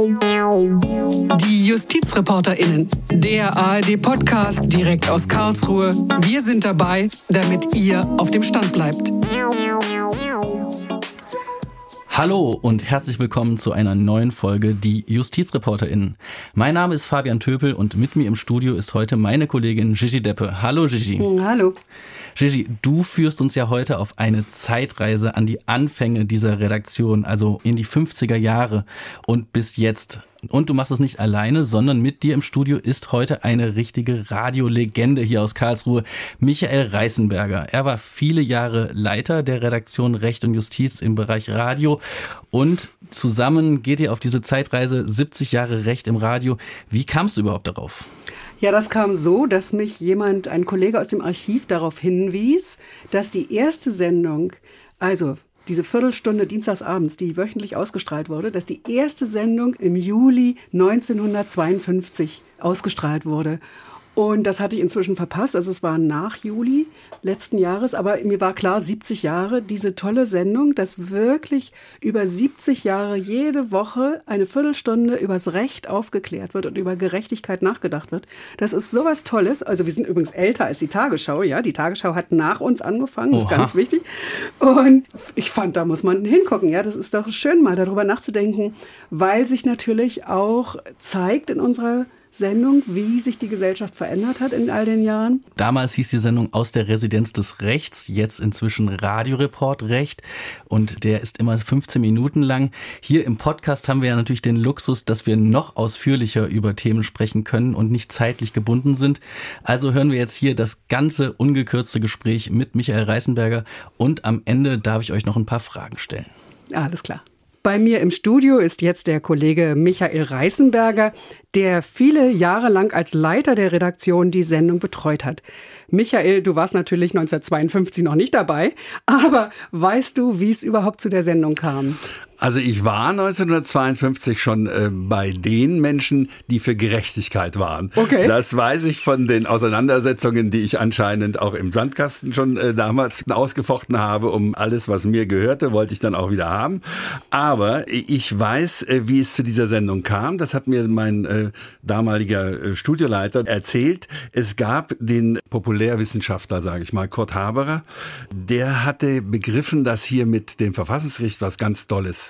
Die JustizreporterInnen, der ARD-Podcast direkt aus Karlsruhe. Wir sind dabei, damit ihr auf dem Stand bleibt. Hallo und herzlich willkommen zu einer neuen Folge Die JustizreporterInnen. Mein Name ist Fabian Töpel und mit mir im Studio ist heute meine Kollegin Gigi Deppe. Hallo Gigi. Hallo. Gigi, du führst uns ja heute auf eine Zeitreise an die Anfänge dieser Redaktion, also in die 50er Jahre und bis jetzt. Und du machst es nicht alleine, sondern mit dir im Studio ist heute eine richtige Radiolegende hier aus Karlsruhe, Michael Reißenberger. Er war viele Jahre Leiter der Redaktion Recht und Justiz im Bereich Radio und zusammen geht ihr auf diese Zeitreise 70 Jahre Recht im Radio. Wie kamst du überhaupt darauf? Ja, das kam so, dass mich jemand, ein Kollege aus dem Archiv darauf hinwies, dass die erste Sendung, also diese Viertelstunde dienstagsabends, die wöchentlich ausgestrahlt wurde, dass die erste Sendung im Juli 1952 ausgestrahlt wurde. Und das hatte ich inzwischen verpasst. Also es war nach Juli letzten Jahres. Aber mir war klar, 70 Jahre, diese tolle Sendung, dass wirklich über 70 Jahre jede Woche eine Viertelstunde übers Recht aufgeklärt wird und über Gerechtigkeit nachgedacht wird. Das ist sowas Tolles. Also wir sind übrigens älter als die Tagesschau. Ja, die Tagesschau hat nach uns angefangen. Das ist ganz wichtig. Und ich fand, da muss man hingucken. Ja, das ist doch schön, mal darüber nachzudenken, weil sich natürlich auch zeigt in unserer Sendung, wie sich die Gesellschaft verändert hat in all den Jahren. Damals hieß die Sendung aus der Residenz des Rechts, jetzt inzwischen Radioreport Recht und der ist immer 15 Minuten lang. Hier im Podcast haben wir ja natürlich den Luxus, dass wir noch ausführlicher über Themen sprechen können und nicht zeitlich gebunden sind. Also hören wir jetzt hier das ganze ungekürzte Gespräch mit Michael Reißenberger und am Ende darf ich euch noch ein paar Fragen stellen. Alles klar. Bei mir im Studio ist jetzt der Kollege Michael Reißenberger, der viele Jahre lang als Leiter der Redaktion die Sendung betreut hat. Michael, du warst natürlich 1952 noch nicht dabei, aber weißt du, wie es überhaupt zu der Sendung kam? Also ich war 1952 schon äh, bei den Menschen, die für Gerechtigkeit waren. Okay. Das weiß ich von den Auseinandersetzungen, die ich anscheinend auch im Sandkasten schon äh, damals ausgefochten habe. Um alles, was mir gehörte, wollte ich dann auch wieder haben. Aber ich weiß, äh, wie es zu dieser Sendung kam. Das hat mir mein äh, damaliger äh, Studioleiter erzählt. Es gab den Populärwissenschaftler, sage ich mal, Kurt Haberer. Der hatte begriffen, dass hier mit dem Verfassungsgericht was ganz Dolles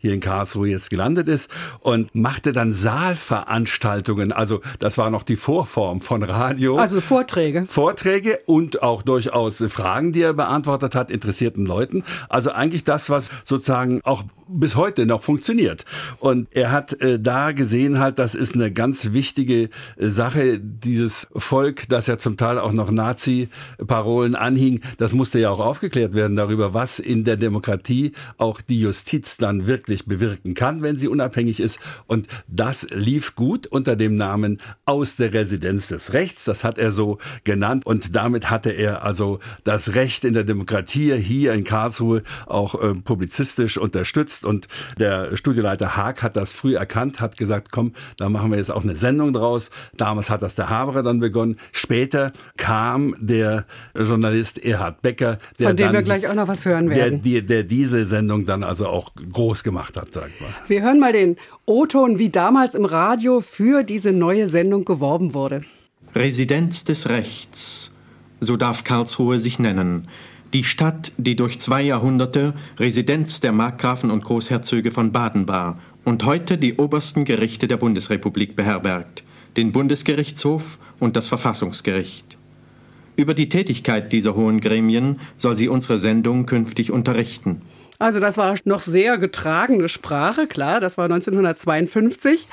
hier in Karlsruhe jetzt gelandet ist und machte dann Saalveranstaltungen. Also das war noch die Vorform von Radio. Also Vorträge. Vorträge und auch durchaus Fragen, die er beantwortet hat, interessierten Leuten. Also eigentlich das, was sozusagen auch bis heute noch funktioniert. Und er hat äh, da gesehen halt, das ist eine ganz wichtige äh, Sache, dieses Volk, das ja zum Teil auch noch Nazi-Parolen anhing, das musste ja auch aufgeklärt werden darüber, was in der Demokratie auch die Justiz dann wirklich bewirken kann, wenn sie unabhängig ist. Und das lief gut unter dem Namen aus der Residenz des Rechts. Das hat er so genannt. Und damit hatte er also das Recht in der Demokratie hier in Karlsruhe auch äh, publizistisch unterstützt und der Studioleiter Haag hat das früh erkannt, hat gesagt, komm, da machen wir jetzt auch eine Sendung draus. Damals hat das der Haberer dann begonnen. Später kam der Journalist Erhard Becker, der von dem dann, wir gleich auch noch was hören werden, der, der, der diese Sendung dann also auch groß gemacht hat, sag ich mal. Wir hören mal den O-Ton, wie damals im Radio für diese neue Sendung geworben wurde. Residenz des Rechts, so darf Karlsruhe sich nennen. Die Stadt, die durch zwei Jahrhunderte Residenz der Markgrafen und Großherzöge von Baden war und heute die obersten Gerichte der Bundesrepublik beherbergt, den Bundesgerichtshof und das Verfassungsgericht. Über die Tätigkeit dieser hohen Gremien soll sie unsere Sendung künftig unterrichten. Also das war noch sehr getragene Sprache, klar, das war 1952.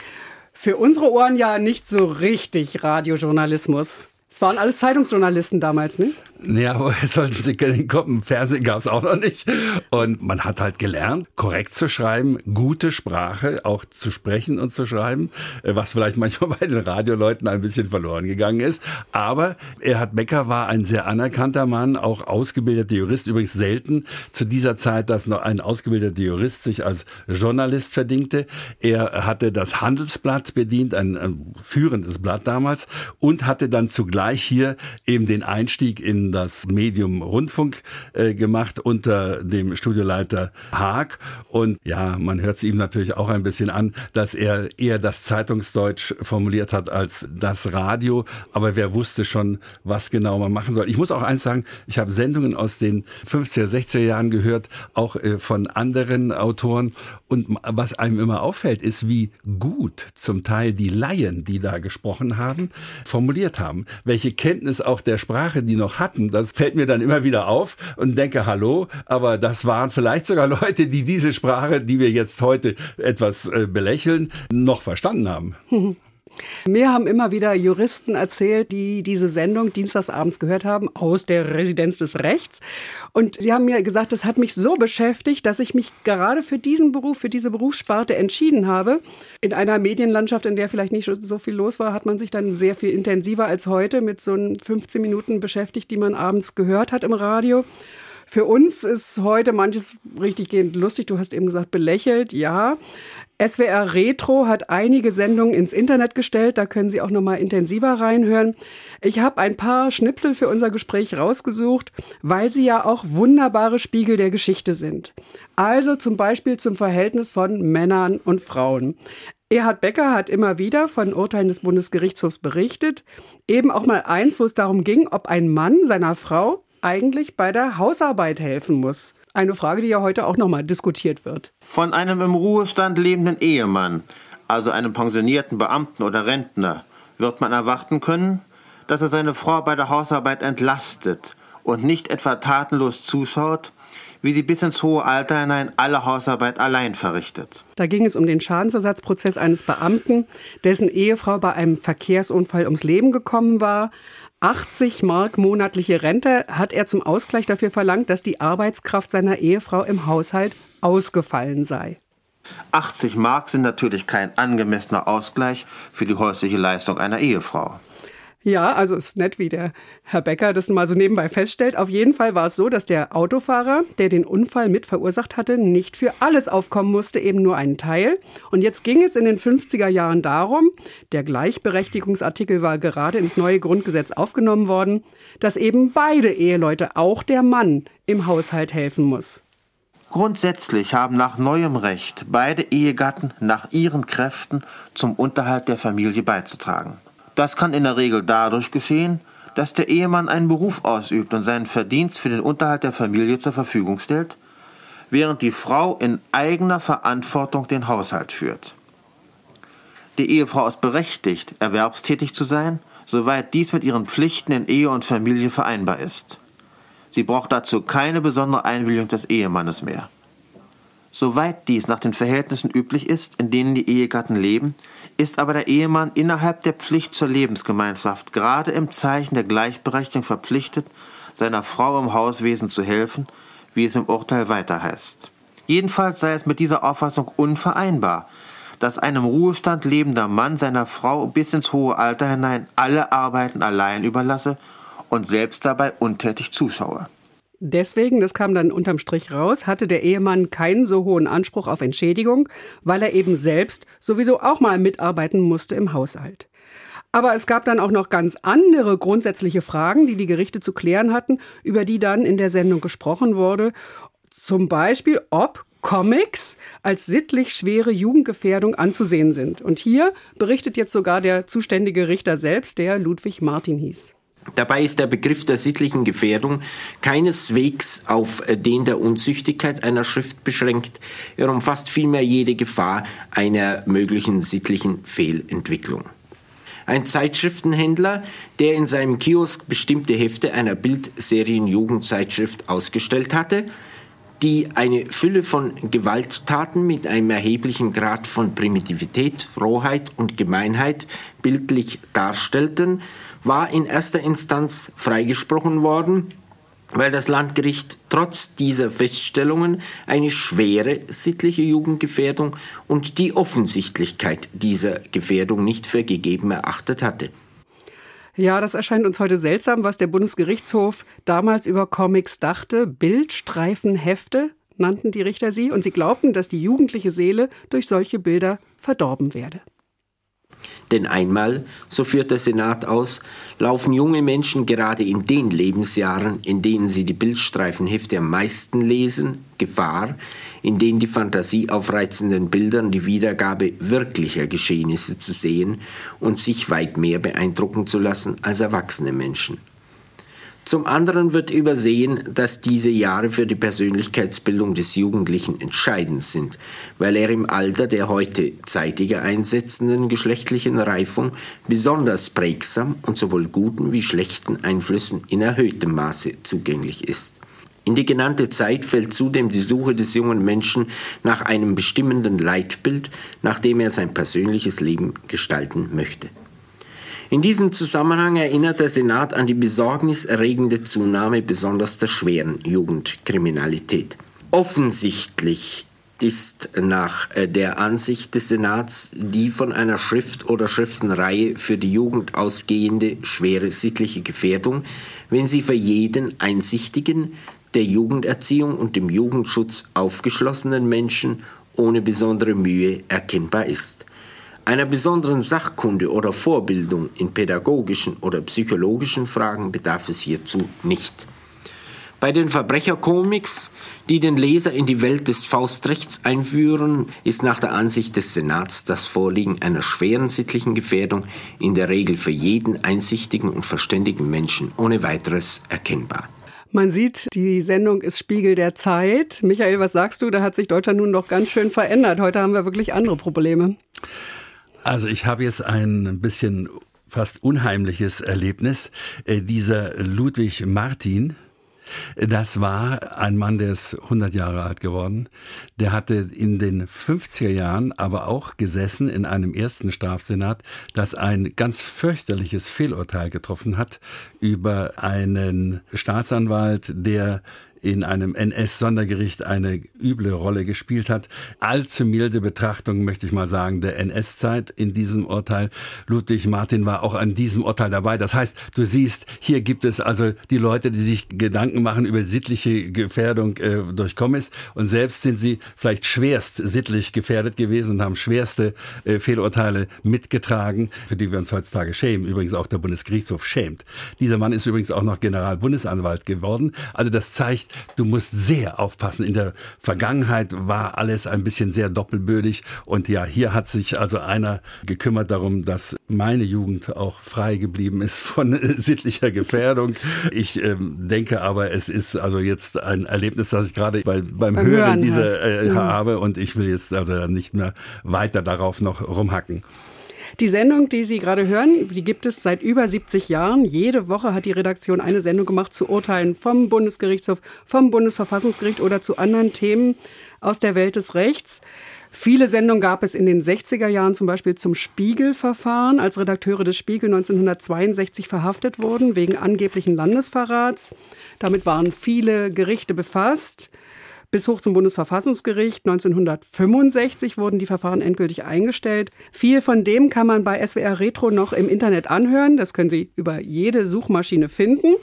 Für unsere Ohren ja nicht so richtig Radiojournalismus. Es waren alles Zeitungsjournalisten damals, nicht? Ja, woher sollten sie kommen? Fernsehen gab es auch noch nicht. Und man hat halt gelernt, korrekt zu schreiben, gute Sprache auch zu sprechen und zu schreiben, äh, was vielleicht manchmal bei den Radioleuten ein bisschen verloren gegangen ist. Aber Erhard Becker war ein sehr anerkannter Mann, auch ausgebildeter Jurist. Übrigens selten zu dieser Zeit, dass noch ein ausgebildeter Jurist sich als Journalist verdingte. Er hatte das Handelsblatt bedient, ein, ein führendes Blatt damals, und hatte dann zugleich gleich hier eben den Einstieg in das Medium Rundfunk äh, gemacht unter dem Studioleiter Haag. Und ja, man hört es ihm natürlich auch ein bisschen an, dass er eher das Zeitungsdeutsch formuliert hat als das Radio. Aber wer wusste schon, was genau man machen soll. Ich muss auch eins sagen, ich habe Sendungen aus den 50er, 60er Jahren gehört, auch äh, von anderen Autoren. Und was einem immer auffällt, ist, wie gut zum Teil die Laien, die da gesprochen haben, formuliert haben. Welche Kenntnis auch der Sprache die noch hatten, das fällt mir dann immer wieder auf und denke, hallo, aber das waren vielleicht sogar Leute, die diese Sprache, die wir jetzt heute etwas äh, belächeln, noch verstanden haben. Mir haben immer wieder Juristen erzählt, die diese Sendung dienstagsabends gehört haben, aus der Residenz des Rechts. Und die haben mir gesagt, das hat mich so beschäftigt, dass ich mich gerade für diesen Beruf, für diese Berufssparte entschieden habe. In einer Medienlandschaft, in der vielleicht nicht so viel los war, hat man sich dann sehr viel intensiver als heute mit so 15 Minuten beschäftigt, die man abends gehört hat im Radio. Für uns ist heute manches richtig gehend lustig. Du hast eben gesagt, belächelt, ja. SWR Retro hat einige Sendungen ins Internet gestellt, da können Sie auch noch mal intensiver reinhören. Ich habe ein paar Schnipsel für unser Gespräch rausgesucht, weil sie ja auch wunderbare Spiegel der Geschichte sind. Also zum Beispiel zum Verhältnis von Männern und Frauen. Erhard Becker hat immer wieder von Urteilen des Bundesgerichtshofs berichtet. Eben auch mal eins, wo es darum ging, ob ein Mann seiner Frau eigentlich bei der Hausarbeit helfen muss. Eine Frage, die ja heute auch nochmal diskutiert wird. Von einem im Ruhestand lebenden Ehemann, also einem pensionierten Beamten oder Rentner, wird man erwarten können, dass er seine Frau bei der Hausarbeit entlastet und nicht etwa tatenlos zuschaut, wie sie bis ins hohe Alter hinein alle Hausarbeit allein verrichtet. Da ging es um den Schadensersatzprozess eines Beamten, dessen Ehefrau bei einem Verkehrsunfall ums Leben gekommen war. 80 Mark monatliche Rente hat er zum Ausgleich dafür verlangt, dass die Arbeitskraft seiner Ehefrau im Haushalt ausgefallen sei. 80 Mark sind natürlich kein angemessener Ausgleich für die häusliche Leistung einer Ehefrau. Ja, also ist nett, wie der Herr Becker das mal so nebenbei feststellt. Auf jeden Fall war es so, dass der Autofahrer, der den Unfall mit verursacht hatte, nicht für alles aufkommen musste, eben nur einen Teil. Und jetzt ging es in den 50er Jahren darum, der Gleichberechtigungsartikel war gerade ins neue Grundgesetz aufgenommen worden, dass eben beide Eheleute, auch der Mann, im Haushalt helfen muss. Grundsätzlich haben nach neuem Recht beide Ehegatten nach ihren Kräften zum Unterhalt der Familie beizutragen. Das kann in der Regel dadurch geschehen, dass der Ehemann einen Beruf ausübt und seinen Verdienst für den Unterhalt der Familie zur Verfügung stellt, während die Frau in eigener Verantwortung den Haushalt führt. Die Ehefrau ist berechtigt, erwerbstätig zu sein, soweit dies mit ihren Pflichten in Ehe und Familie vereinbar ist. Sie braucht dazu keine besondere Einwilligung des Ehemannes mehr. Soweit dies nach den Verhältnissen üblich ist, in denen die Ehegatten leben, ist aber der Ehemann innerhalb der Pflicht zur Lebensgemeinschaft gerade im Zeichen der Gleichberechtigung verpflichtet, seiner Frau im Hauswesen zu helfen, wie es im Urteil weiter heißt. Jedenfalls sei es mit dieser Auffassung unvereinbar, dass ein im Ruhestand lebender Mann seiner Frau bis ins hohe Alter hinein alle Arbeiten allein überlasse und selbst dabei untätig zuschaue. Deswegen, das kam dann unterm Strich raus, hatte der Ehemann keinen so hohen Anspruch auf Entschädigung, weil er eben selbst sowieso auch mal mitarbeiten musste im Haushalt. Aber es gab dann auch noch ganz andere grundsätzliche Fragen, die die Gerichte zu klären hatten, über die dann in der Sendung gesprochen wurde. Zum Beispiel, ob Comics als sittlich schwere Jugendgefährdung anzusehen sind. Und hier berichtet jetzt sogar der zuständige Richter selbst, der Ludwig Martin hieß. Dabei ist der Begriff der sittlichen Gefährdung keineswegs auf den der Unzüchtigkeit einer Schrift beschränkt. Er umfasst vielmehr jede Gefahr einer möglichen sittlichen Fehlentwicklung. Ein Zeitschriftenhändler, der in seinem Kiosk bestimmte Hefte einer Bildserien-Jugendzeitschrift ausgestellt hatte, die eine Fülle von Gewalttaten mit einem erheblichen Grad von Primitivität, Rohheit und Gemeinheit bildlich darstellten, war in erster Instanz freigesprochen worden, weil das Landgericht trotz dieser Feststellungen eine schwere sittliche Jugendgefährdung und die Offensichtlichkeit dieser Gefährdung nicht für gegeben erachtet hatte. Ja, das erscheint uns heute seltsam, was der Bundesgerichtshof damals über Comics dachte. Bildstreifenhefte nannten die Richter sie und sie glaubten, dass die jugendliche Seele durch solche Bilder verdorben werde. Denn einmal, so führt der Senat aus, laufen junge Menschen gerade in den Lebensjahren, in denen sie die Bildstreifenhefte am meisten lesen, Gefahr, in denen die Fantasie aufreizenden Bildern die Wiedergabe wirklicher Geschehnisse zu sehen und sich weit mehr beeindrucken zu lassen als erwachsene Menschen. Zum anderen wird übersehen, dass diese Jahre für die Persönlichkeitsbildung des Jugendlichen entscheidend sind, weil er im Alter der heute zeitiger einsetzenden geschlechtlichen Reifung besonders prägsam und sowohl guten wie schlechten Einflüssen in erhöhtem Maße zugänglich ist. In die genannte Zeit fällt zudem die Suche des jungen Menschen nach einem bestimmenden Leitbild, nach dem er sein persönliches Leben gestalten möchte. In diesem Zusammenhang erinnert der Senat an die besorgniserregende Zunahme besonders der schweren Jugendkriminalität. Offensichtlich ist nach äh, der Ansicht des Senats die von einer Schrift oder Schriftenreihe für die Jugend ausgehende schwere sittliche Gefährdung, wenn sie für jeden einsichtigen, der Jugenderziehung und dem Jugendschutz aufgeschlossenen Menschen ohne besondere Mühe erkennbar ist. Einer besonderen Sachkunde oder Vorbildung in pädagogischen oder psychologischen Fragen bedarf es hierzu nicht. Bei den Verbrechercomics, die den Leser in die Welt des Faustrechts einführen, ist nach der Ansicht des Senats das Vorliegen einer schweren sittlichen Gefährdung in der Regel für jeden einsichtigen und verständigen Menschen ohne weiteres erkennbar. Man sieht, die Sendung ist Spiegel der Zeit. Michael, was sagst du? Da hat sich Deutschland nun doch ganz schön verändert. Heute haben wir wirklich andere Probleme. Also ich habe jetzt ein bisschen fast unheimliches Erlebnis. Äh, dieser Ludwig Martin, das war ein Mann, der ist 100 Jahre alt geworden. Der hatte in den 50er Jahren aber auch gesessen in einem ersten Strafsenat, das ein ganz fürchterliches Fehlurteil getroffen hat über einen Staatsanwalt, der in einem NS-Sondergericht eine üble Rolle gespielt hat. Allzu milde Betrachtung, möchte ich mal sagen, der NS-Zeit in diesem Urteil. Ludwig Martin war auch an diesem Urteil dabei. Das heißt, du siehst, hier gibt es also die Leute, die sich Gedanken machen über sittliche Gefährdung äh, durch Kommis und selbst sind sie vielleicht schwerst sittlich gefährdet gewesen und haben schwerste äh, Fehlurteile mitgetragen, für die wir uns heutzutage schämen. Übrigens auch der Bundesgerichtshof schämt. Dieser Mann ist übrigens auch noch Generalbundesanwalt geworden. Also das zeigt, du musst sehr aufpassen. In der Vergangenheit war alles ein bisschen sehr doppelbödig und ja, hier hat sich also einer gekümmert darum, dass meine Jugend auch frei geblieben ist von sittlicher Gefährdung. Ich ähm, denke aber, es ist also jetzt ein Erlebnis, das ich gerade bei, beim, beim, Hören, Hören dieser äh, mhm. habe und ich will jetzt also nicht mehr weiter darauf noch rumhacken. Die Sendung, die Sie gerade hören, die gibt es seit über 70 Jahren. Jede Woche hat die Redaktion eine Sendung gemacht zu Urteilen vom Bundesgerichtshof, vom Bundesverfassungsgericht oder zu anderen Themen aus der Welt des Rechts. Viele Sendungen gab es in den 60er Jahren zum Beispiel zum Spiegel-Verfahren, als Redakteure des Spiegel 1962 verhaftet wurden wegen angeblichen Landesverrats. Damit waren viele Gerichte befasst. Bis hoch zum Bundesverfassungsgericht 1965 wurden die Verfahren endgültig eingestellt. Viel von dem kann man bei SWR Retro noch im Internet anhören. Das können Sie über jede Suchmaschine finden.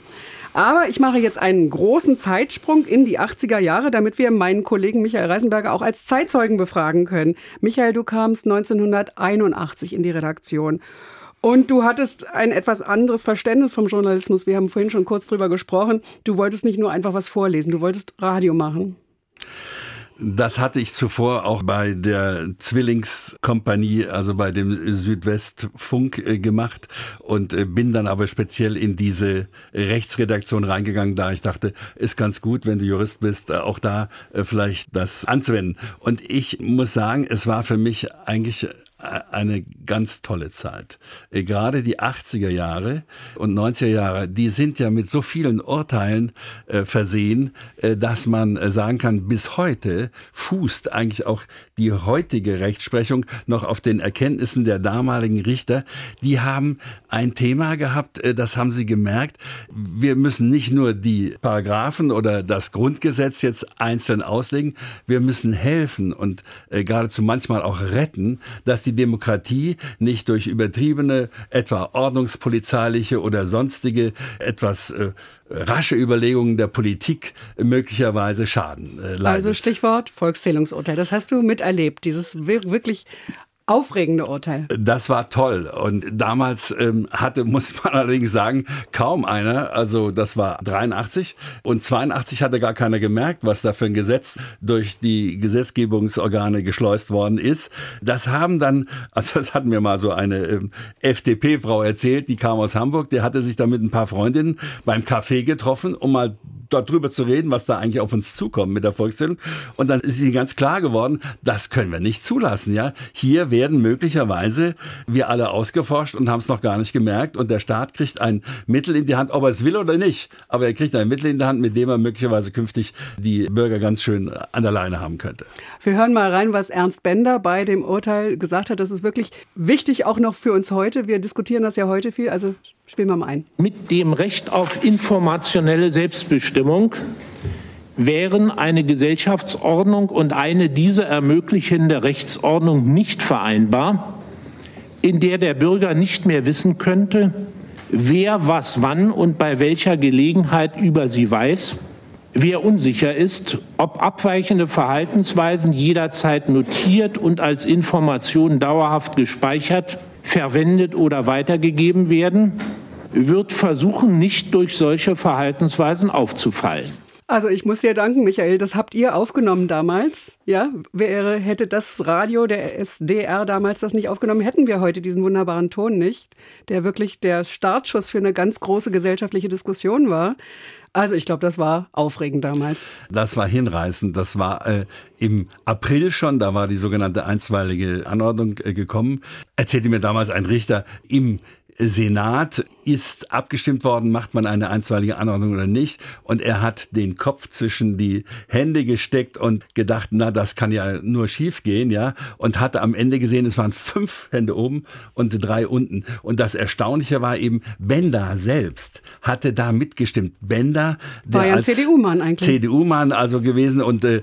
Aber ich mache jetzt einen großen Zeitsprung in die 80er Jahre, damit wir meinen Kollegen Michael Reisenberger auch als Zeitzeugen befragen können. Michael, du kamst 1981 in die Redaktion. Und du hattest ein etwas anderes Verständnis vom Journalismus. Wir haben vorhin schon kurz drüber gesprochen. Du wolltest nicht nur einfach was vorlesen, du wolltest Radio machen. Das hatte ich zuvor auch bei der Zwillingskompanie, also bei dem Südwestfunk äh, gemacht und äh, bin dann aber speziell in diese Rechtsredaktion reingegangen, da ich dachte, ist ganz gut, wenn du Jurist bist, äh, auch da vielleicht das anzuwenden. Und ich muss sagen, es war für mich eigentlich eine ganz tolle Zeit. Äh, gerade die 80er Jahre und 90er Jahre, die sind ja mit so vielen Urteilen äh, versehen, äh, dass man äh, sagen kann, bis heute fußt eigentlich auch die heutige Rechtsprechung noch auf den Erkenntnissen der damaligen Richter. Die haben ein Thema gehabt, äh, das haben sie gemerkt. Wir müssen nicht nur die Paragraphen oder das Grundgesetz jetzt einzeln auslegen, wir müssen helfen und äh, geradezu manchmal auch retten, dass die Demokratie nicht durch übertriebene, etwa ordnungspolizeiliche oder sonstige, etwas äh, rasche Überlegungen der Politik möglicherweise Schaden äh, leidet. Also Stichwort Volkszählungsurteil. Das hast du miterlebt, dieses wirklich aufregende Urteil. Das war toll. Und damals ähm, hatte, muss man allerdings sagen, kaum einer, also das war 83 und 82 hatte gar keiner gemerkt, was da für ein Gesetz durch die Gesetzgebungsorgane geschleust worden ist. Das haben dann, also das hat mir mal so eine ähm, FDP-Frau erzählt, die kam aus Hamburg, die hatte sich da mit ein paar Freundinnen beim Café getroffen, um mal darüber zu reden, was da eigentlich auf uns zukommt mit der Volkszählung. Und dann ist ihnen ganz klar geworden, das können wir nicht zulassen. Ja, hier werden möglicherweise wir alle ausgeforscht und haben es noch gar nicht gemerkt. Und der Staat kriegt ein Mittel in die Hand, ob er es will oder nicht. Aber er kriegt ein Mittel in die Hand, mit dem er möglicherweise künftig die Bürger ganz schön an der Leine haben könnte. Wir hören mal rein, was Ernst Bender bei dem Urteil gesagt hat. Das ist wirklich wichtig, auch noch für uns heute. Wir diskutieren das ja heute viel. Also spielen wir mal ein. Mit dem Recht auf informationelle Selbstbestimmung wären eine Gesellschaftsordnung und eine diese ermöglichende Rechtsordnung nicht vereinbar, in der der Bürger nicht mehr wissen könnte, wer was wann und bei welcher Gelegenheit über sie weiß, wer unsicher ist, ob abweichende Verhaltensweisen jederzeit notiert und als Information dauerhaft gespeichert, verwendet oder weitergegeben werden, wird versuchen, nicht durch solche Verhaltensweisen aufzufallen. Also ich muss dir danken, Michael. Das habt ihr aufgenommen damals. Ja, wäre, hätte das Radio der SDR damals das nicht aufgenommen, hätten wir heute diesen wunderbaren Ton nicht, der wirklich der Startschuss für eine ganz große gesellschaftliche Diskussion war. Also ich glaube, das war aufregend damals. Das war hinreißend. Das war äh, im April schon, da war die sogenannte einstweilige Anordnung äh, gekommen. Erzählte mir damals ein Richter im Senat ist abgestimmt worden, macht man eine einstweilige Anordnung oder nicht. Und er hat den Kopf zwischen die Hände gesteckt und gedacht, na, das kann ja nur schief gehen, ja. Und hatte am Ende gesehen, es waren fünf Hände oben und drei unten. Und das Erstaunliche war eben, Benda selbst hatte da mitgestimmt. Benda, der war ja ein CDU-Mann eigentlich. CDU-Mann also gewesen und äh,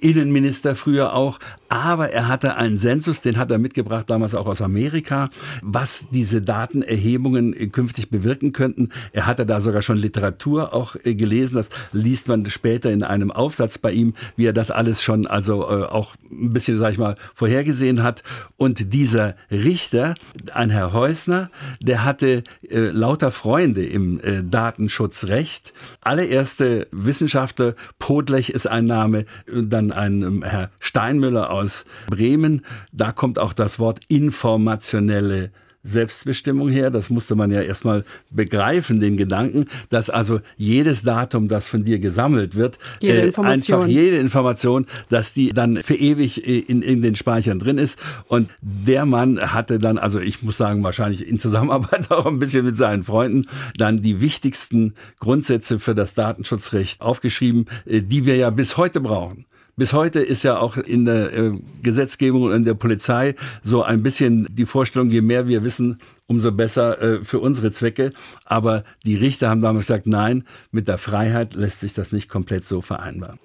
Innenminister früher auch. Aber er hatte einen Sensus, den hat er mitgebracht, damals auch aus Amerika, was diese Datenerhebungen künftig bewirken könnten. Er hatte da sogar schon Literatur auch äh, gelesen. Das liest man später in einem Aufsatz bei ihm, wie er das alles schon also äh, auch ein bisschen, sag ich mal, vorhergesehen hat. Und dieser Richter, ein Herr Häusner, der hatte äh, lauter Freunde im äh, Datenschutzrecht. Allererste Wissenschaftler, Podlech ist ein Name, dann ein ähm, Herr Steinmüller aus Bremen. Da kommt auch das Wort informationelle Selbstbestimmung her. Das musste man ja erstmal begreifen, den Gedanken, dass also jedes Datum, das von dir gesammelt wird, jede äh, einfach jede Information, dass die dann für ewig äh, in, in den Speichern drin ist. Und der Mann hatte dann, also ich muss sagen, wahrscheinlich in Zusammenarbeit auch ein bisschen mit seinen Freunden, dann die wichtigsten Grundsätze für das Datenschutzrecht aufgeschrieben, äh, die wir ja bis heute brauchen. Bis heute ist ja auch in der äh, Gesetzgebung und in der Polizei so ein bisschen die Vorstellung, je mehr wir wissen, umso besser äh, für unsere Zwecke. Aber die Richter haben damals gesagt, nein, mit der Freiheit lässt sich das nicht komplett so vereinbaren.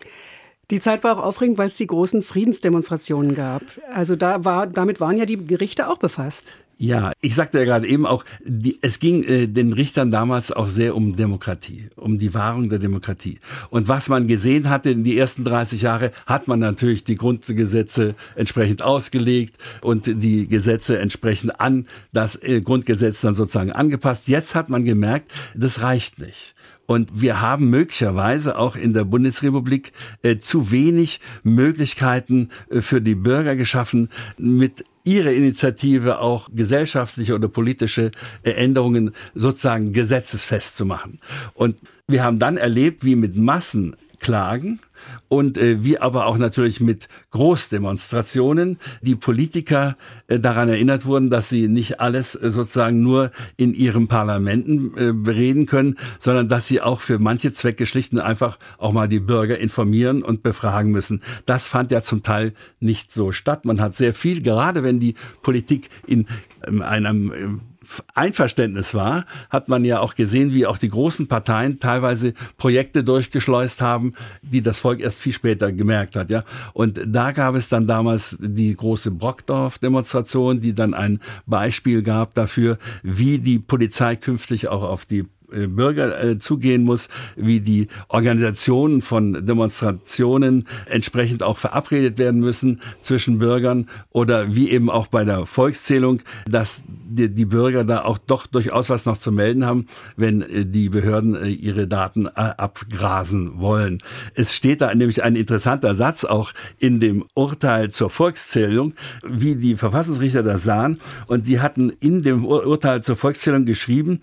Die Zeit war auch aufregend, weil es die großen Friedensdemonstrationen gab. Also da war, damit waren ja die Gerichte auch befasst. Ja, ich sagte ja gerade eben auch, die, es ging äh, den Richtern damals auch sehr um Demokratie, um die Wahrung der Demokratie. Und was man gesehen hatte in die ersten 30 Jahre, hat man natürlich die Grundgesetze entsprechend ausgelegt und die Gesetze entsprechend an das äh, Grundgesetz dann sozusagen angepasst. Jetzt hat man gemerkt, das reicht nicht. Und wir haben möglicherweise auch in der Bundesrepublik äh, zu wenig Möglichkeiten äh, für die Bürger geschaffen, mit ihre Initiative auch gesellschaftliche oder politische Änderungen sozusagen gesetzesfest zu machen. Und wir haben dann erlebt, wie mit Massenklagen und äh, wie aber auch natürlich mit Großdemonstrationen die Politiker äh, daran erinnert wurden, dass sie nicht alles äh, sozusagen nur in ihren Parlamenten äh, bereden können, sondern dass sie auch für manche Zwecke schlicht und einfach auch mal die Bürger informieren und befragen müssen. Das fand ja zum Teil nicht so statt. Man hat sehr viel, gerade wenn die Politik in ähm, einem äh, Einverständnis war, hat man ja auch gesehen, wie auch die großen Parteien teilweise Projekte durchgeschleust haben, die das Volk erst viel später gemerkt hat, ja. Und da gab es dann damals die große Brockdorf-Demonstration, die dann ein Beispiel gab dafür, wie die Polizei künftig auch auf die Bürger äh, zugehen muss, wie die Organisationen von Demonstrationen entsprechend auch verabredet werden müssen zwischen Bürgern oder wie eben auch bei der Volkszählung, dass die, Bürger da auch doch durchaus was noch zu melden haben, wenn äh, die Behörden äh, ihre Daten äh, abgrasen wollen. Es steht da nämlich ein interessanter Satz auch in dem Urteil zur Volkszählung, wie die Verfassungsrichter das sahen. Und die hatten in dem Urteil zur Volkszählung geschrieben,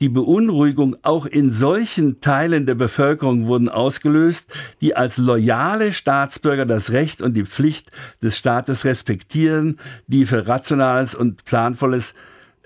die Beunruhigung auch in solchen Teilen der Bevölkerung wurden ausgelöst, die als loyale Staatsbürger das Recht und die Pflicht des Staates respektieren, die für rationales und planvolles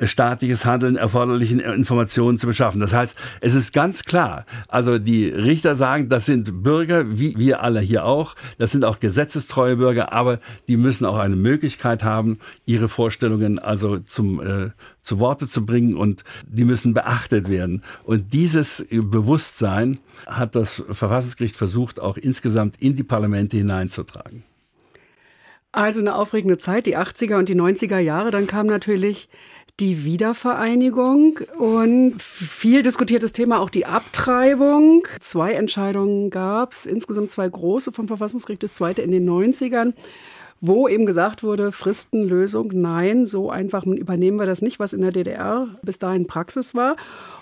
staatliches Handeln erforderlichen Informationen zu beschaffen. Das heißt, es ist ganz klar, also die Richter sagen, das sind Bürger, wie wir alle hier auch, das sind auch gesetzestreue Bürger, aber die müssen auch eine Möglichkeit haben, ihre Vorstellungen also zum äh, zu Worte zu bringen und die müssen beachtet werden. Und dieses Bewusstsein hat das Verfassungsgericht versucht, auch insgesamt in die Parlamente hineinzutragen. Also eine aufregende Zeit, die 80er und die 90er Jahre. Dann kam natürlich die Wiedervereinigung und viel diskutiertes Thema auch die Abtreibung. Zwei Entscheidungen gab es, insgesamt zwei große vom Verfassungsgericht, das zweite in den 90ern wo eben gesagt wurde, Fristenlösung, nein, so einfach übernehmen wir das nicht, was in der DDR bis dahin Praxis war.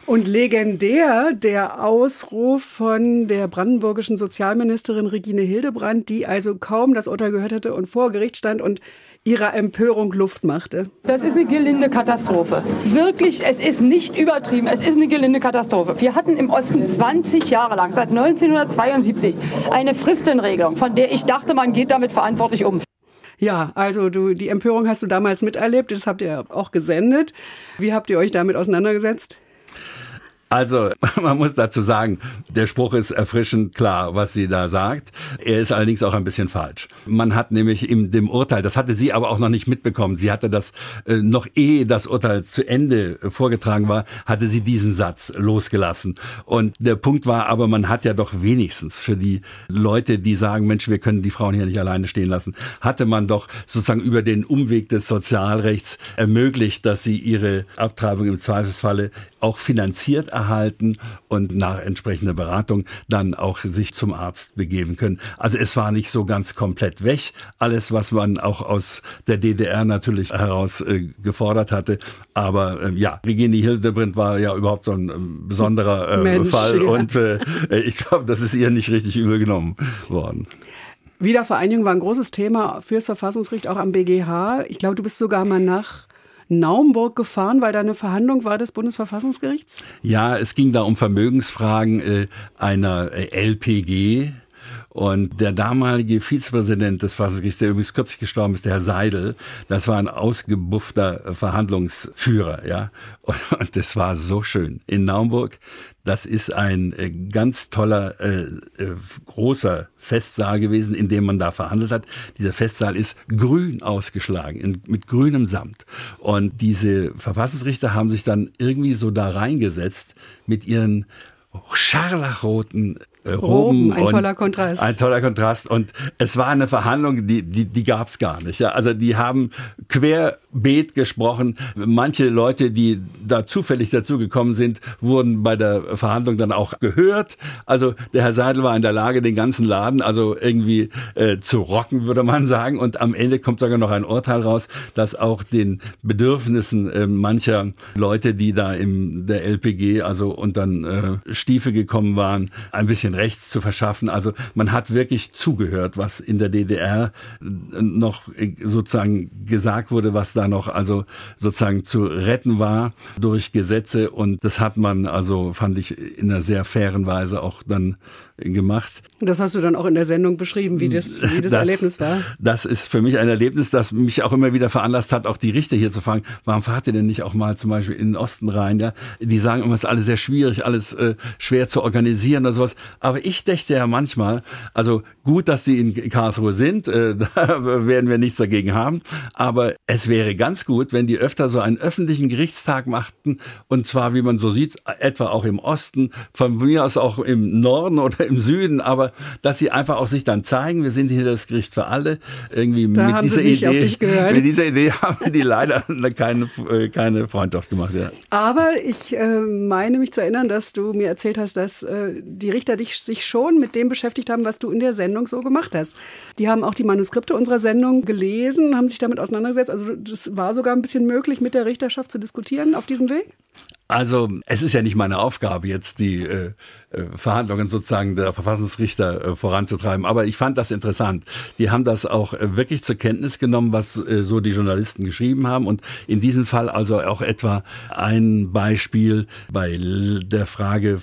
Und legendär der Ausruf von der brandenburgischen Sozialministerin Regine Hildebrand, die also kaum das Urteil gehört hatte und vor Gericht stand und ihrer Empörung Luft machte. Das ist eine gelinde Katastrophe. Wirklich, es ist nicht übertrieben. Es ist eine gelinde Katastrophe. Wir hatten im Osten 20 Jahre lang, seit 1972, eine Fristenregelung, von der ich dachte, man geht damit verantwortlich um. Ja, also du, die Empörung hast du damals miterlebt, das habt ihr auch gesendet. Wie habt ihr euch damit auseinandergesetzt? Also, man muss dazu sagen, der Spruch ist erfrischend klar, was sie da sagt. Er ist allerdings auch ein bisschen falsch. Man hat nämlich in dem Urteil, das hatte sie aber auch noch nicht mitbekommen, sie hatte das äh, noch ehe das Urteil zu Ende vorgetragen war, hatte sie diesen Satz losgelassen. Und der Punkt war aber, man hat ja doch wenigstens für die Leute, die sagen, Mensch, wir können die Frauen hier nicht alleine stehen lassen, hatte man doch sozusagen über den Umweg des Sozialrechts ermöglicht, dass sie ihre Abtreibung im Zweifelsfalle auch finanziert erhalten und nach entsprechender Beratung dann auch sich zum Arzt begeben können. Also es war nicht so ganz komplett weg. Alles, was man auch aus der DDR natürlich heraus äh, gefordert hatte. Aber äh, ja, Regine Hildebrand war ja überhaupt so ein äh, besonderer Mensch, Fall ja. und äh, ich glaube, das ist ihr nicht richtig übel genommen worden. Wiedervereinigung war ein großes Thema fürs Verfassungsgericht, auch am BGH. Ich glaube, du bist sogar mal nach Naumburg gefahren, weil da eine Verhandlung war des Bundesverfassungsgerichts? Ja, es ging da um Vermögensfragen äh, einer äh, LPG. Und der damalige Vizepräsident des Verfassungsgerichts, der übrigens kürzlich gestorben ist, der Herr Seidel, das war ein ausgebuffter Verhandlungsführer, ja. Und, und das war so schön. In Naumburg, das ist ein äh, ganz toller, äh, äh, großer Festsaal gewesen, in dem man da verhandelt hat. Dieser Festsaal ist grün ausgeschlagen, in, mit grünem Samt. Und diese Verfassungsrichter haben sich dann irgendwie so da reingesetzt mit ihren scharlachroten Roben. Ein toller Kontrast. Ein toller Kontrast. Und es war eine Verhandlung, die, die, die gab es gar nicht. Ja? Also die haben querbeet gesprochen. Manche Leute, die da zufällig dazu gekommen sind, wurden bei der Verhandlung dann auch gehört. Also der Herr Seidel war in der Lage, den ganzen Laden also irgendwie äh, zu rocken, würde man sagen. Und am Ende kommt sogar noch ein Urteil raus, das auch den Bedürfnissen äh, mancher Leute, die da im der LPG also unter äh, Stiefel gekommen waren, ein bisschen Rechts zu verschaffen. Also man hat wirklich zugehört, was in der DDR noch sozusagen gesagt wurde, was da noch also sozusagen zu retten war durch Gesetze. Und das hat man also, fand ich, in einer sehr fairen Weise auch dann gemacht. Das hast du dann auch in der Sendung beschrieben, wie das, wie das, das, Erlebnis war. Das ist für mich ein Erlebnis, das mich auch immer wieder veranlasst hat, auch die Richter hier zu fragen, warum fahrt ihr denn nicht auch mal zum Beispiel in den Osten rein? Ja? Die sagen immer, es ist alles sehr schwierig, alles äh, schwer zu organisieren oder sowas. Aber ich dächte ja manchmal, also gut, dass die in Karlsruhe sind, äh, da werden wir nichts dagegen haben. Aber es wäre ganz gut, wenn die öfter so einen öffentlichen Gerichtstag machten und zwar, wie man so sieht, etwa auch im Osten, von mir aus auch im Norden oder im Süden, aber dass sie einfach auch sich dann zeigen, wir sind hier das Gericht für alle. Irgendwie Da mit haben dieser sie nicht Idee, auf dich gehört. mit dieser Idee haben die leider keine, äh, keine Freundschaft gemacht. Ja. Aber ich äh, meine mich zu erinnern, dass du mir erzählt hast, dass äh, die Richter dich, sich schon mit dem beschäftigt haben, was du in der Sendung so gemacht hast. Die haben auch die Manuskripte unserer Sendung gelesen, haben sich damit auseinandergesetzt. Also das war sogar ein bisschen möglich, mit der Richterschaft zu diskutieren auf diesem Weg. Also es ist ja nicht meine Aufgabe, jetzt die äh, äh, Verhandlungen sozusagen der Verfassungsrichter äh, voranzutreiben, aber ich fand das interessant. Die haben das auch äh, wirklich zur Kenntnis genommen, was äh, so die Journalisten geschrieben haben und in diesem Fall also auch etwa ein Beispiel bei der Frage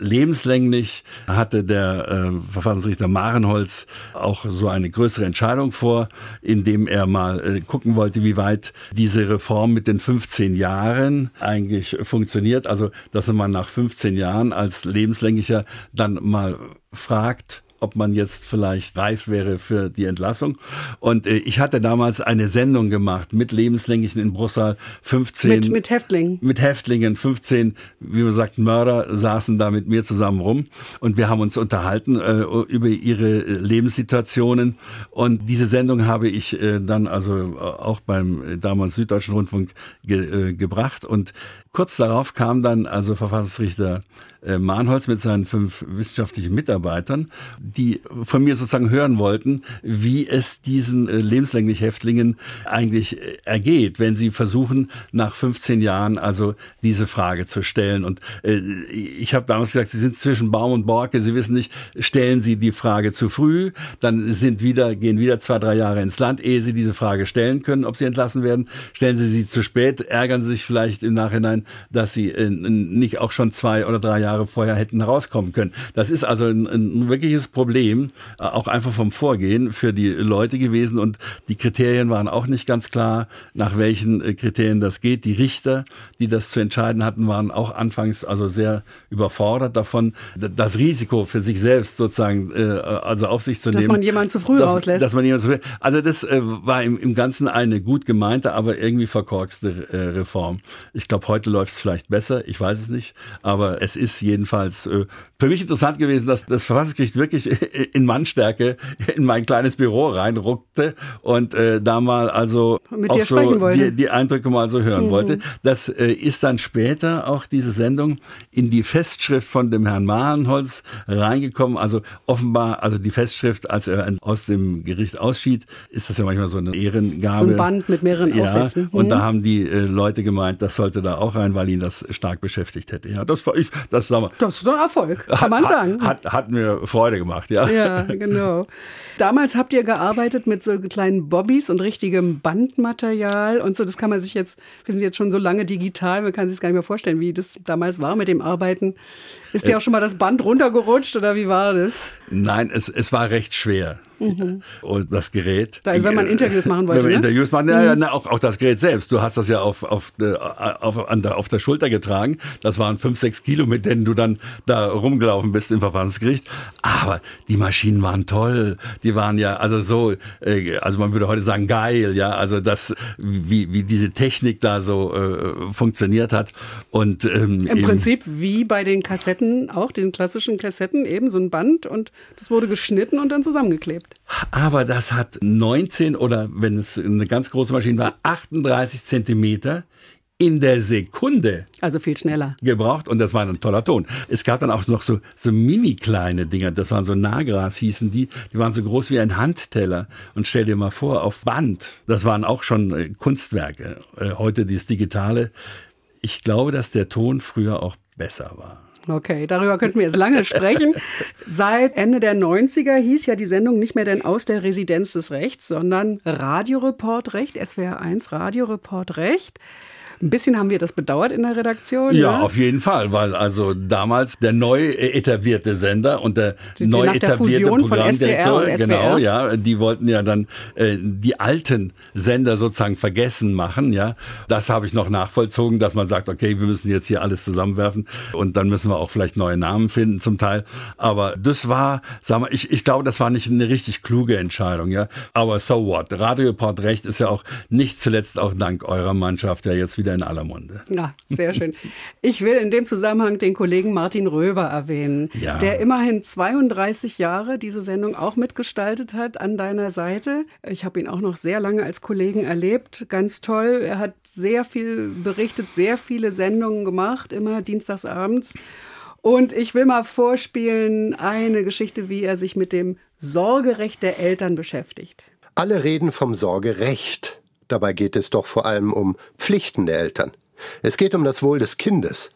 lebenslänglich hatte der äh, Verfassungsrichter Marenholz auch so eine größere Entscheidung vor, indem er mal äh, gucken wollte, wie weit diese Reform mit den 15 Jahren eigentlich funktioniert. Also, dass man nach 15 Jahren als lebenslänglicher dann mal fragt, ob man jetzt vielleicht reif wäre für die Entlassung. Und äh, ich hatte damals eine Sendung gemacht mit Lebenslänglichen in Brussel, 15 Mit, mit Häftlingen. mit Häftlingen, 15, wie man sagt, Mörder saßen da mit mir zusammen rum und wir haben uns unterhalten äh, über ihre äh, Lebenssituationen und diese Sendung habe ich äh, dann also äh, auch beim äh, damals Süddeutschen Rundfunk ge, gebracht und kurz darauf kam dann also Verfassungsrichter äh, Mahnholz mit seinen fünf wissenschaftlichen Mitarbeitern, die von mir sozusagen hören wollten, wie es diesen äh, lebenslänglich Häftlingen eigentlich äh, ergeht, wenn sie versuchen, nach 15 Jahren also diese Frage zu stellen. Und ich habe damals gesagt, sie sind zwischen Baum und Borke, sie wissen nicht, stellen sie die Frage zu früh, dann sind wieder, gehen wieder zwei, drei Jahre ins Land, ehe sie diese Frage stellen können, ob sie entlassen werden. Stellen sie sie zu spät, ärgern sie sich vielleicht im Nachhinein, dass sie äh, nicht auch schon zwei oder drei Jahre vorher hätten herauskommen können. Das ist also ein, ein wirkliches Problem, äh, auch einfach vom Vorgehen für die Leute gewesen und die Kriterien waren auch nicht ganz klar, nach welchen äh, Kriterien das geht. Die Richter, die das zu entscheiden hatten, waren auch anfangs also sehr überfordert davon, das Risiko für sich selbst sozusagen also auf sich zu Dass nehmen. man jemanden zu früh dass, rauslässt. Dass man jemanden zu früh, also das war im, im Ganzen eine gut gemeinte, aber irgendwie verkorkste Reform. Ich glaube, heute läuft es vielleicht besser, ich weiß es nicht, aber es ist jedenfalls äh, für mich interessant gewesen, dass das Verfassungsgericht wirklich in Mannstärke in mein kleines Büro reinruckte und äh, da mal also auch so die, die Eindrücke mal so hören Mhm. wollte. Das äh, ist dann später auch diese Sendung in die Festschrift von dem Herrn Mahlenholz reingekommen. Also offenbar, also die Festschrift, als er aus dem Gericht ausschied, ist das ja manchmal so eine Ehrengabe. So ein Band mit mehreren ja, Aufsätzen. Und Mhm. da haben die äh, Leute gemeint, das sollte da auch rein, weil ihn das stark beschäftigt hätte. Ja, das war ich, das sag mal, Das ist ein Erfolg, kann man hat, sagen. Hat, hat mir Freude gemacht, ja. Ja, genau. Damals habt ihr gearbeitet mit so kleinen Bobbys und richtigem Bandmaterial und so. Das kann man sich jetzt, wir sind jetzt schon so lange digital, man kann sich das gar nicht mehr vorstellen, wie das damals war mit dem Arbeiten. Ist Äh. dir auch schon mal das Band runtergerutscht oder wie war das? Nein, es, es war recht schwer. Mhm. Und das Gerät. Also wenn man Interviews machen wollte, Wenn man ne? Interviews machen, ja, ja, Mhm. na, auch, auch das Gerät selbst. Du hast das ja auf, auf, äh, auf, an der, auf der Schulter getragen. Das waren fünf, sechs Kilo, mit denen du dann da rumgelaufen bist im Verfassungsgericht. Aber die Maschinen waren toll. Die waren ja, also so, äh, also man würde heute sagen geil, ja. Also das, wie, wie diese Technik da so äh, funktioniert hat. Und ähm, Im Prinzip wie bei den Kassetten, auch den klassischen Kassetten, eben so ein Band und das wurde geschnitten und dann zusammengeklebt. Aber das hat 19 oder wenn es eine ganz große Maschine war, 38 Zentimeter in der Sekunde Also viel schneller. gebraucht und das war ein toller Ton. Es gab dann auch noch so, so mini kleine Dinger, das waren so Nagras hießen die, die waren so groß wie ein Handteller und stell dir mal vor, auf Band, das waren auch schon äh, Kunstwerke. Äh, heute dieses Digitale. Ich glaube, dass der Ton früher auch besser war. Okay, darüber könnten wir jetzt lange sprechen. Seit Ende der 90er hieß ja die Sendung nicht mehr denn aus der Residenz des Rechts, sondern Radioreportrecht, SWR 1 Radioreportrecht. Ein bisschen haben wir das bedauert in der Redaktion. Ja, ne? auf jeden Fall, weil also damals der neu etablierte Sender und der Die- neu nach der etablierte von Programmdirektor, genau, ja, die wollten ja dann äh, die alten Sender sozusagen vergessen machen, ja. Das habe ich noch nachvollzogen, dass man sagt, okay, wir müssen jetzt hier alles zusammenwerfen und dann müssen wir auch vielleicht neue Namen finden zum Teil. Aber das war, sag mal, ich, ich glaube, das war nicht eine richtig kluge Entscheidung, ja. Aber so what? Radioport Recht ist ja auch nicht zuletzt auch dank eurer Mannschaft ja jetzt wieder wieder in aller Munde. Ja, sehr schön. Ich will in dem Zusammenhang den Kollegen Martin Röber erwähnen, ja. der immerhin 32 Jahre diese Sendung auch mitgestaltet hat an deiner Seite. Ich habe ihn auch noch sehr lange als Kollegen erlebt. Ganz toll. Er hat sehr viel berichtet, sehr viele Sendungen gemacht, immer dienstagsabends. Und ich will mal vorspielen eine Geschichte, wie er sich mit dem Sorgerecht der Eltern beschäftigt. Alle reden vom Sorgerecht. Dabei geht es doch vor allem um Pflichten der Eltern. Es geht um das Wohl des Kindes.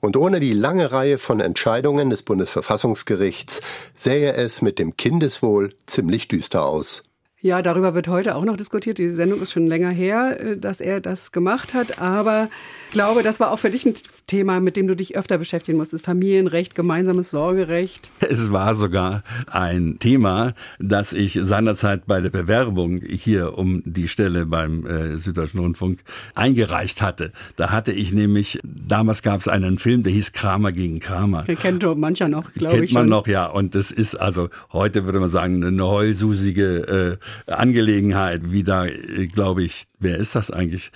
Und ohne die lange Reihe von Entscheidungen des Bundesverfassungsgerichts sähe es mit dem Kindeswohl ziemlich düster aus. Ja, darüber wird heute auch noch diskutiert. Die Sendung ist schon länger her, äh, dass er das gemacht hat. Aber ich glaube, das war auch für dich ein Thema, mit dem du dich öfter beschäftigen musstest. Familienrecht, gemeinsames Sorgerecht. Es war sogar ein Thema, das ich seinerzeit bei der Bewerbung hier um die Stelle beim äh, Süddeutschen Rundfunk eingereicht hatte. Da hatte ich nämlich, damals gab es einen Film, der hieß Kramer gegen Kramer. Den kennt mancher noch, glaube ich. Kennt man schon. noch, ja. Und das ist also, heute würde man sagen, eine heulsusige äh, Angelegenheit, wie da, äh, glaube ich, wer ist das eigentlich?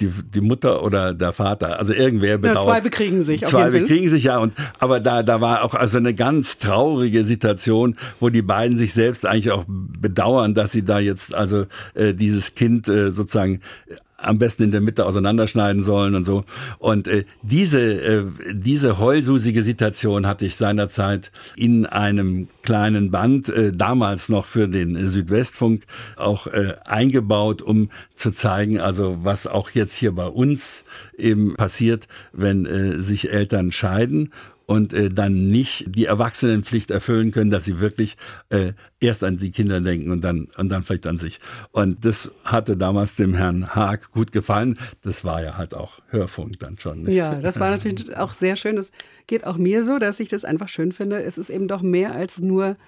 Die, die Mutter oder der Vater, also irgendwer bedauert. Ja, zwei bekriegen sich. Zwei bekriegen sich, ja. Und, aber da, da war auch also eine ganz traurige Situation, wo die beiden sich selbst eigentlich auch bedauern, dass sie da jetzt also äh, dieses Kind äh, sozusagen am besten in der Mitte auseinanderschneiden sollen und so. Und äh, diese, äh, diese heulsusige Situation hatte ich seinerzeit in einem kleinen Band, äh, damals noch für den Südwestfunk, auch äh, eingebaut, um zu zeigen, also was auch jetzt hier bei uns eben passiert, wenn äh, sich Eltern scheiden und äh, dann nicht die Erwachsenenpflicht erfüllen können, dass sie wirklich äh, erst an die Kinder denken und dann und dann vielleicht an sich. Und das hatte damals dem Herrn Haag gut gefallen. Das war ja halt auch Hörfunk dann schon. Nicht? Ja, das war natürlich auch sehr schön. Das geht auch mir so, dass ich das einfach schön finde. Es ist eben doch mehr als nur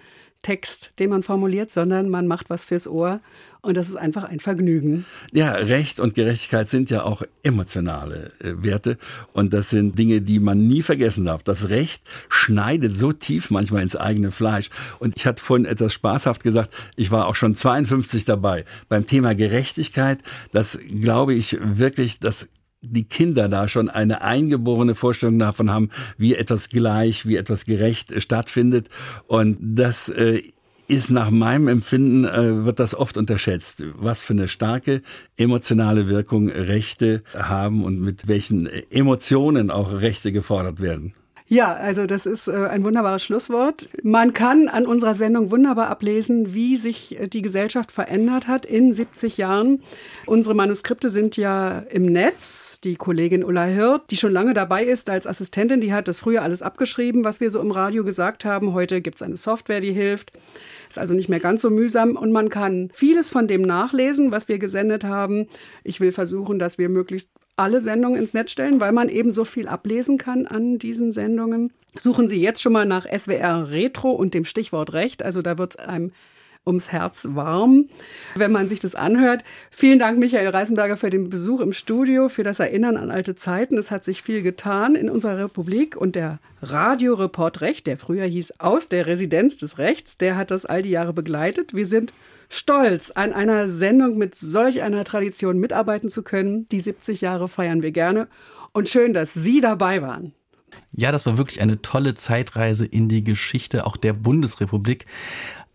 Text, den man formuliert, sondern man macht was fürs Ohr und das ist einfach ein Vergnügen. Ja, Recht und Gerechtigkeit sind ja auch emotionale äh, Werte und das sind Dinge, die man nie vergessen darf. Das Recht schneidet so tief manchmal ins eigene Fleisch und ich hatte vorhin etwas spaßhaft gesagt, ich war auch schon 52 dabei beim Thema Gerechtigkeit. Das glaube ich wirklich, das die Kinder da schon eine eingeborene Vorstellung davon haben, wie etwas gleich, wie etwas gerecht stattfindet. Und das äh, ist nach meinem Empfinden, äh, wird das oft unterschätzt, was für eine starke emotionale Wirkung Rechte haben und mit welchen Emotionen auch Rechte gefordert werden. Ja, also das ist äh, ein wunderbares Schlusswort. Man kann an unserer Sendung wunderbar ablesen, wie sich äh, die Gesellschaft verändert hat in 70 Jahren. Unsere Manuskripte sind ja im Netz. Die Kollegin Ulla Hirt, die schon lange dabei ist als Assistentin, die hat das früher alles abgeschrieben, was wir so im Radio gesagt haben. Heute gibt es eine Software, die hilft. Ist also nicht mehr ganz so mühsam und man kann vieles von dem nachlesen, was wir gesendet haben. Ich will versuchen, dass wir möglichst alle Sendungen ins Netz stellen, weil man eben so viel ablesen kann an diesen Sendungen. Suchen Sie jetzt schon mal nach SWR Retro und dem Stichwort Recht. Also da wird es einem ums Herz warm, wenn man sich das anhört. Vielen Dank, Michael Reisenberger, für den Besuch im Studio, für das Erinnern an alte Zeiten. Es hat sich viel getan in unserer Republik und der Radioreport Recht, der früher hieß Aus der Residenz des Rechts, der hat das all die Jahre begleitet. Wir sind stolz, an einer Sendung mit solch einer Tradition mitarbeiten zu können. Die 70 Jahre feiern wir gerne. Und schön, dass Sie dabei waren. Ja, das war wirklich eine tolle Zeitreise in die Geschichte auch der Bundesrepublik.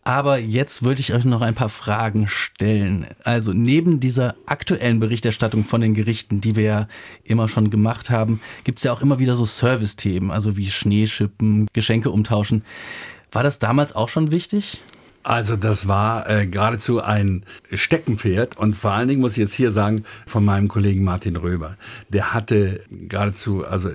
Aber jetzt würde ich euch noch ein paar Fragen stellen. Also neben dieser aktuellen Berichterstattung von den Gerichten, die wir ja immer schon gemacht haben, gibt es ja auch immer wieder so Service-Themen, also wie Schneeschippen, Geschenke umtauschen. War das damals auch schon wichtig? Also das war äh, geradezu ein Steckenpferd und vor allen Dingen muss ich jetzt hier sagen von meinem Kollegen Martin Röber. Der hatte geradezu also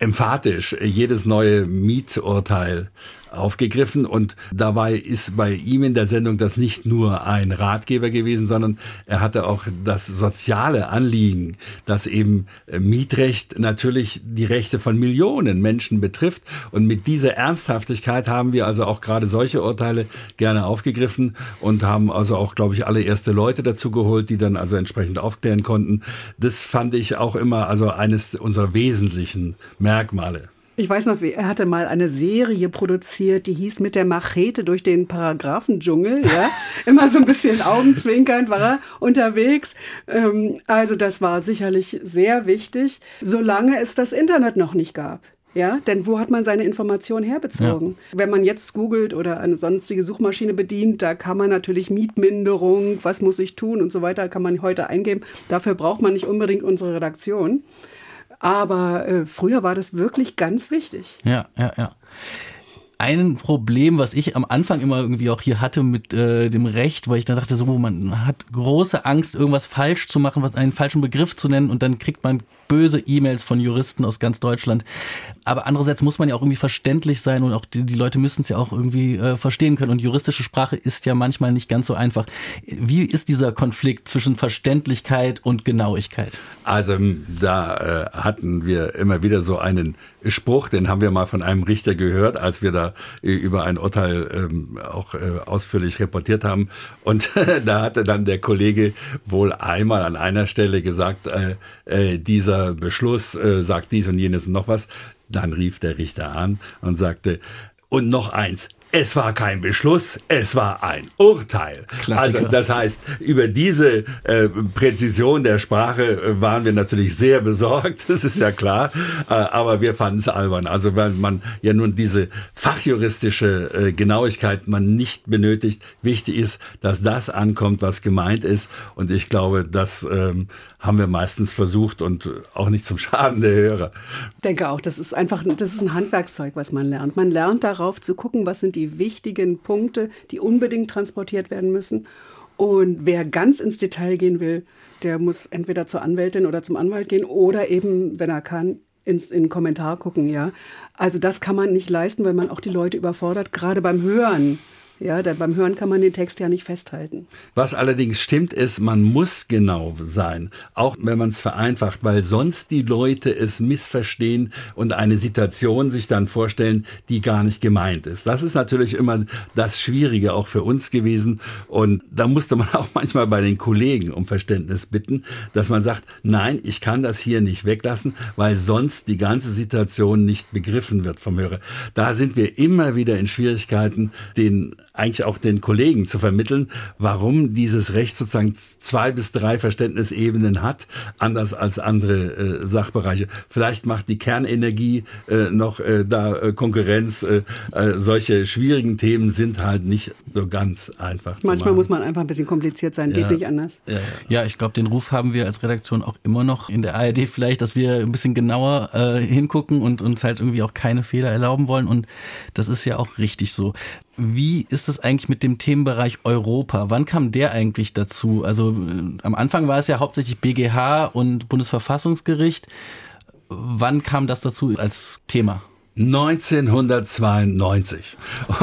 emphatisch jedes neue Mieturteil aufgegriffen und dabei ist bei ihm in der Sendung das nicht nur ein Ratgeber gewesen, sondern er hatte auch das soziale Anliegen, dass eben Mietrecht natürlich die Rechte von Millionen Menschen betrifft und mit dieser Ernsthaftigkeit haben wir also auch gerade solche Urteile gerne aufgegriffen und haben also auch, glaube ich, alle erste Leute dazu geholt, die dann also entsprechend aufklären konnten. Das fand ich auch immer also eines unserer wesentlichen Merkmale. Ich weiß noch, er hatte mal eine Serie produziert, die hieß mit der Machete durch den Paragraphendschungel. Ja? Immer so ein bisschen augenzwinkernd war er unterwegs. Ähm, also das war sicherlich sehr wichtig, solange es das Internet noch nicht gab. Ja, denn wo hat man seine Informationen herbezogen? Ja. Wenn man jetzt googelt oder eine sonstige Suchmaschine bedient, da kann man natürlich Mietminderung, was muss ich tun und so weiter, kann man heute eingeben. Dafür braucht man nicht unbedingt unsere Redaktion. Aber äh, früher war das wirklich ganz wichtig. Ja, ja, ja ein Problem, was ich am Anfang immer irgendwie auch hier hatte mit äh, dem Recht, weil ich dann dachte, so man hat große Angst, irgendwas falsch zu machen, was einen falschen Begriff zu nennen und dann kriegt man böse E-Mails von Juristen aus ganz Deutschland. Aber andererseits muss man ja auch irgendwie verständlich sein und auch die, die Leute müssen es ja auch irgendwie äh, verstehen können und juristische Sprache ist ja manchmal nicht ganz so einfach. Wie ist dieser Konflikt zwischen Verständlichkeit und Genauigkeit? Also da äh, hatten wir immer wieder so einen Spruch, den haben wir mal von einem Richter gehört, als wir da äh, über ein Urteil ähm, auch äh, ausführlich reportiert haben. Und da hatte dann der Kollege wohl einmal an einer Stelle gesagt, äh, äh, dieser Beschluss äh, sagt dies und jenes und noch was. Dann rief der Richter an und sagte, und noch eins, es war kein Beschluss, es war ein Urteil. Klassiker. Also das heißt, über diese äh, Präzision der Sprache äh, waren wir natürlich sehr besorgt, das ist ja klar, äh, aber wir fanden es albern. Also weil man ja nun diese fachjuristische äh, Genauigkeit man nicht benötigt. Wichtig ist, dass das ankommt, was gemeint ist und ich glaube, das ähm, haben wir meistens versucht und auch nicht zum Schaden der Hörer. Ich denke auch, das ist einfach, das ist ein Handwerkszeug, was man lernt. Man lernt darauf zu gucken, was sind die die wichtigen Punkte, die unbedingt transportiert werden müssen. Und wer ganz ins Detail gehen will, der muss entweder zur Anwältin oder zum Anwalt gehen oder eben, wenn er kann, ins, in den Kommentar gucken, ja. Also das kann man nicht leisten, weil man auch die Leute überfordert, gerade beim Hören. Ja, denn beim Hören kann man den Text ja nicht festhalten. Was allerdings stimmt, ist, man muss genau sein, auch wenn man es vereinfacht, weil sonst die Leute es missverstehen und eine Situation sich dann vorstellen, die gar nicht gemeint ist. Das ist natürlich immer das Schwierige auch für uns gewesen und da musste man auch manchmal bei den Kollegen um Verständnis bitten, dass man sagt, nein, ich kann das hier nicht weglassen, weil sonst die ganze Situation nicht begriffen wird vom Hörer. Da sind wir immer wieder in Schwierigkeiten, den eigentlich auch den Kollegen zu vermitteln, warum dieses Recht sozusagen zwei bis drei Verständnisebenen hat, anders als andere äh, Sachbereiche. Vielleicht macht die Kernenergie äh, noch äh, da äh, Konkurrenz. Äh, äh, solche schwierigen Themen sind halt nicht so ganz einfach. Manchmal muss man einfach ein bisschen kompliziert sein, ja. geht nicht anders. Ja, ja. ja ich glaube, den Ruf haben wir als Redaktion auch immer noch in der ARD vielleicht, dass wir ein bisschen genauer äh, hingucken und uns halt irgendwie auch keine Fehler erlauben wollen. Und das ist ja auch richtig so. Wie ist es eigentlich mit dem Themenbereich Europa? Wann kam der eigentlich dazu? Also äh, am Anfang war es ja hauptsächlich BGH und Bundesverfassungsgericht. Wann kam das dazu als Thema? 1992.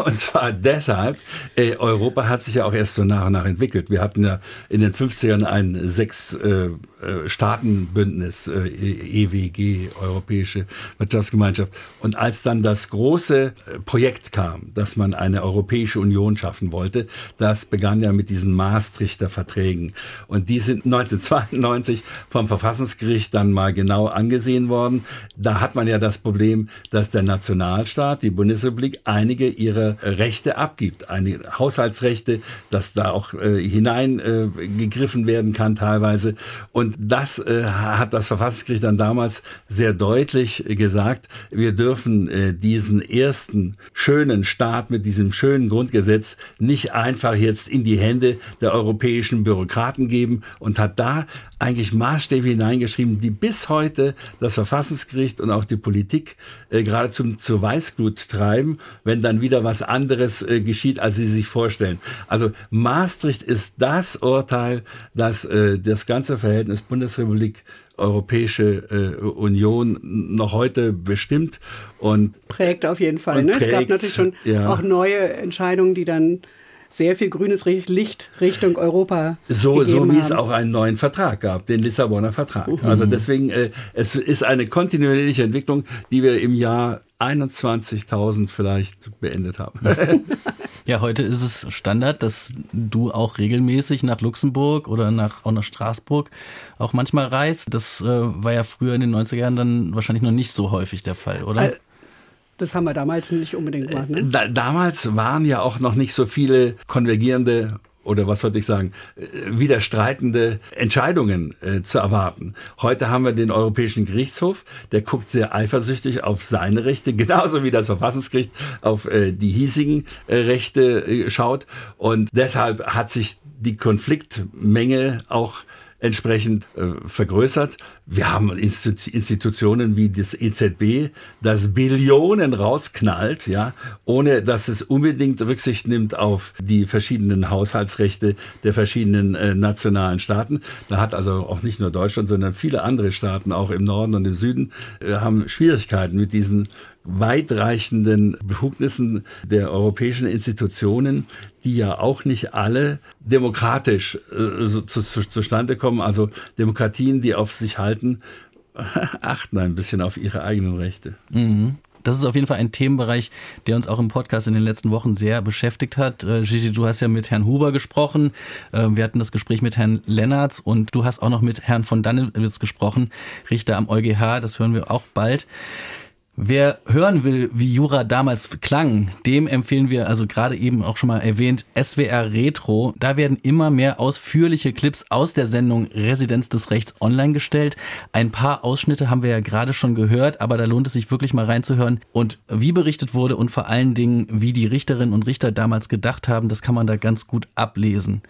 Und zwar deshalb, äh, Europa hat sich ja auch erst so nach und nach entwickelt. Wir hatten ja in den 50ern ein sechs äh, äh, Staatenbündnis, äh, EWG, Europäische Wirtschaftsgemeinschaft. Und als dann das große äh, Projekt kam, dass man eine Europäische Union schaffen wollte, das begann ja mit diesen Maastrichter Verträgen. Und die sind 1992 vom Verfassungsgericht dann mal genau angesehen worden. Da hat man ja das Problem, dass der Nationalstaat, die Bundesrepublik, einige ihrer Rechte abgibt. Einige Haushaltsrechte, dass da auch äh, hineingegriffen äh, werden kann teilweise. Und und das äh, hat das Verfassungsgericht dann damals sehr deutlich gesagt. Wir dürfen äh, diesen ersten schönen Staat mit diesem schönen Grundgesetz nicht einfach jetzt in die Hände der europäischen Bürokraten geben und hat da eigentlich Maßstäbe hineingeschrieben, die bis heute das Verfassungsgericht und auch die Politik äh, geradezu zur Weißglut treiben, wenn dann wieder was anderes äh, geschieht, als sie sich vorstellen. Also Maastricht ist das Urteil, das äh, das ganze Verhältnis Bundesrepublik Europäische äh, Union noch heute bestimmt und prägt auf jeden Fall. Ne? Prägt, es gab natürlich schon ja. auch neue Entscheidungen, die dann sehr viel grünes Licht Richtung Europa. So, so wie haben. es auch einen neuen Vertrag gab, den Lissabonner Vertrag. Mhm. Also deswegen, äh, es ist eine kontinuierliche Entwicklung, die wir im Jahr 21.000 vielleicht beendet haben. ja, heute ist es Standard, dass du auch regelmäßig nach Luxemburg oder nach, auch nach Straßburg auch manchmal reist. Das äh, war ja früher in den 90er Jahren dann wahrscheinlich noch nicht so häufig der Fall, oder? Das haben wir damals nicht unbedingt gemacht. Ne? Da, damals waren ja auch noch nicht so viele konvergierende oder was sollte ich sagen, äh, widerstreitende Entscheidungen äh, zu erwarten. Heute haben wir den Europäischen Gerichtshof, der guckt sehr eifersüchtig auf seine Rechte, genauso wie das Verfassungsgericht auf äh, die hiesigen äh, Rechte äh, schaut. Und deshalb hat sich die Konfliktmenge auch entsprechend äh, vergrößert. Wir haben Institutionen wie das EZB, das Billionen rausknallt, ja, ohne dass es unbedingt Rücksicht nimmt auf die verschiedenen Haushaltsrechte der verschiedenen äh, nationalen Staaten. Da hat also auch nicht nur Deutschland, sondern viele andere Staaten, auch im Norden und im Süden, äh, haben Schwierigkeiten mit diesen weitreichenden Befugnissen der europäischen Institutionen, die ja auch nicht alle demokratisch äh, so, zu, zu, zustande kommen. Also Demokratien, die auf sich halten, achten ein bisschen auf ihre eigenen Rechte. Mhm. Das ist auf jeden Fall ein Themenbereich, der uns auch im Podcast in den letzten Wochen sehr beschäftigt hat. Äh, Gigi, du hast ja mit Herrn Huber gesprochen. Äh, wir hatten das Gespräch mit Herrn Lennartz und du hast auch noch mit Herrn von Dannewitz gesprochen, Richter am EuGH. Das hören wir auch bald. Wer hören will, wie Jura damals klang, dem empfehlen wir, also gerade eben auch schon mal erwähnt, SWR Retro. Da werden immer mehr ausführliche Clips aus der Sendung Residenz des Rechts online gestellt. Ein paar Ausschnitte haben wir ja gerade schon gehört, aber da lohnt es sich wirklich mal reinzuhören. Und wie berichtet wurde und vor allen Dingen, wie die Richterinnen und Richter damals gedacht haben, das kann man da ganz gut ablesen.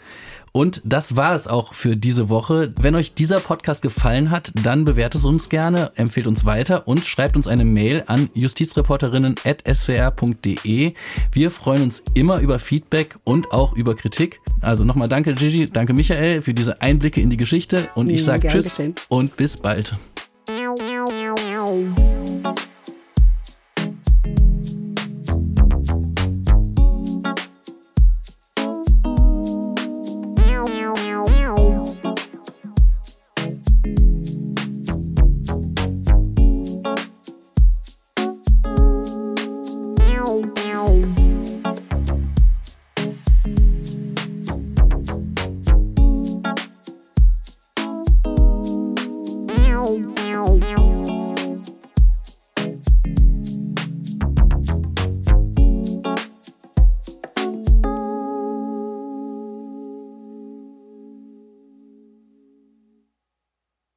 Und das war es auch für diese Woche. Wenn euch dieser Podcast gefallen hat, dann bewertet uns gerne, empfehlt uns weiter und schreibt uns eine Mail an justizreporterinnen.swr.de. Wir freuen uns immer über Feedback und auch über Kritik. Also nochmal danke Gigi, danke Michael für diese Einblicke in die Geschichte und ich sage Tschüss geschehen. und bis bald.